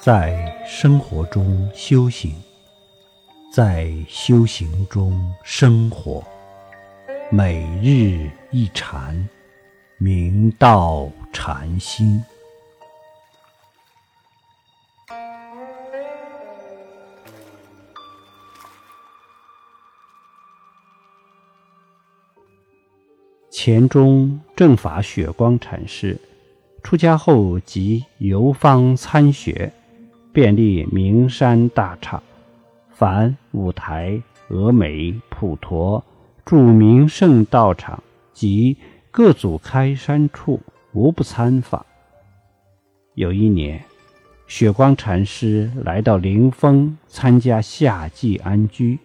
在生活中修行，在修行中生活，每日一禅，明道禅心。钱钟正法雪光禅师出家后即游方参学，遍历名山大刹，凡五台、峨眉、普陀著名圣道场及各祖开山处，无不参访。有一年，雪光禅师来到灵峰参加夏季安居，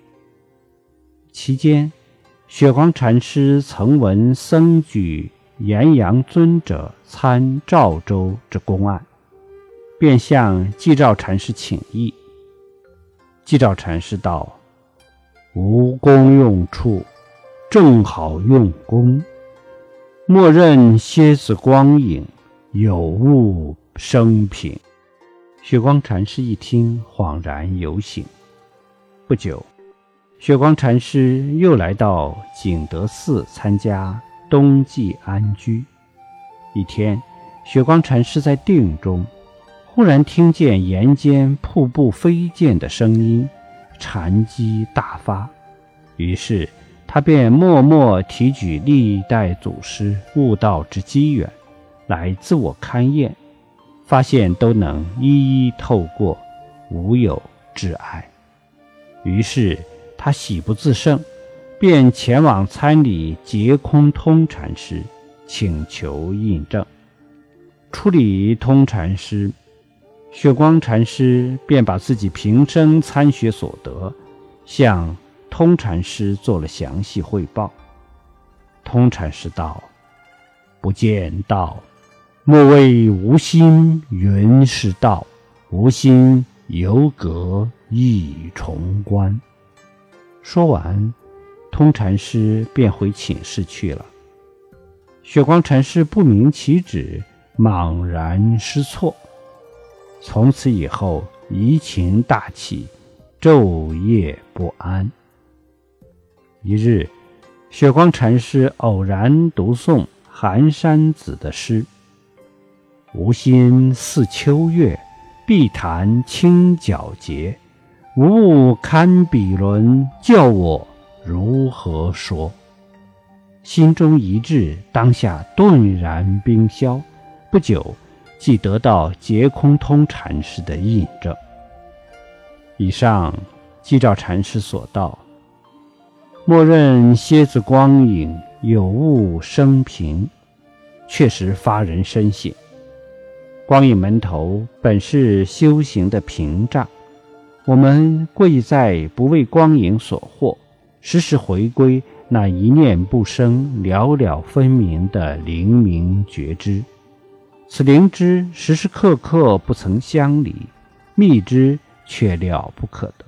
期间。雪光禅师曾闻僧举岩阳尊者参赵州之公案，便向寂照禅师请意。寂照禅师道：“无功用处，正好用功。莫认蝎子光影，有物生平。”雪光禅师一听，恍然有醒。不久。雪光禅师又来到景德寺参加冬季安居。一天，雪光禅师在定中，忽然听见岩间瀑布飞溅的声音，禅机大发。于是他便默默提举历代祖师悟道之机缘，来自我勘验，发现都能一一透过，无有挚碍。于是。他喜不自胜，便前往参礼劫空通禅师，请求印证。处理通禅师，雪光禅师便把自己平生参学所得，向通禅师做了详细汇报。通禅师道：“不见道，莫谓无心云是道；无心犹隔一重关。”说完，通禅师便回寝室去了。雪光禅师不明其旨，茫然失措。从此以后，疑情大起，昼夜不安。一日，雪光禅师偶然读诵寒山子的诗：“无心似秋月，碧潭清皎洁。”无物堪比伦，叫我如何说？心中一滞，当下顿然冰消。不久，即得到劫空通禅师的印证。以上即照禅师所道，默认蝎子光影，有物生平，确实发人深省。光影门头本是修行的屏障。我们贵在不为光影所惑，时时回归那一念不生、了了分明的灵明觉知。此灵知时时刻刻不曾相离，密知却了不可得。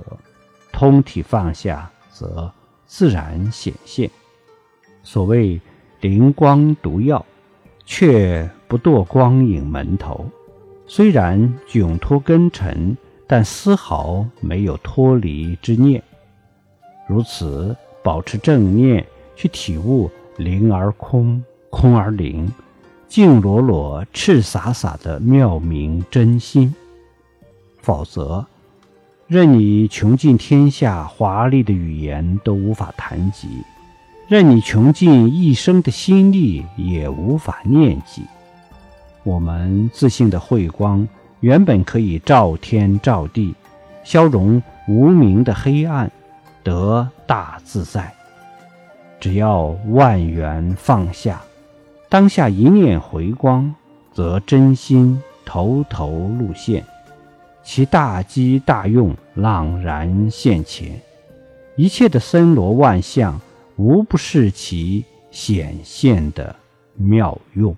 通体放下，则自然显现。所谓灵光毒药，却不堕光影门头。虽然窘脱根尘。但丝毫没有脱离之念，如此保持正念，去体悟灵而空，空而灵，净裸裸、赤洒洒的妙明真心。否则，任你穷尽天下华丽的语言都无法谈及，任你穷尽一生的心力也无法念及。我们自信的慧光。原本可以照天照地，消融无名的黑暗，得大自在。只要万缘放下，当下一念回光，则真心头头露现，其大机大用朗然现前。一切的森罗万象，无不是其显现的妙用。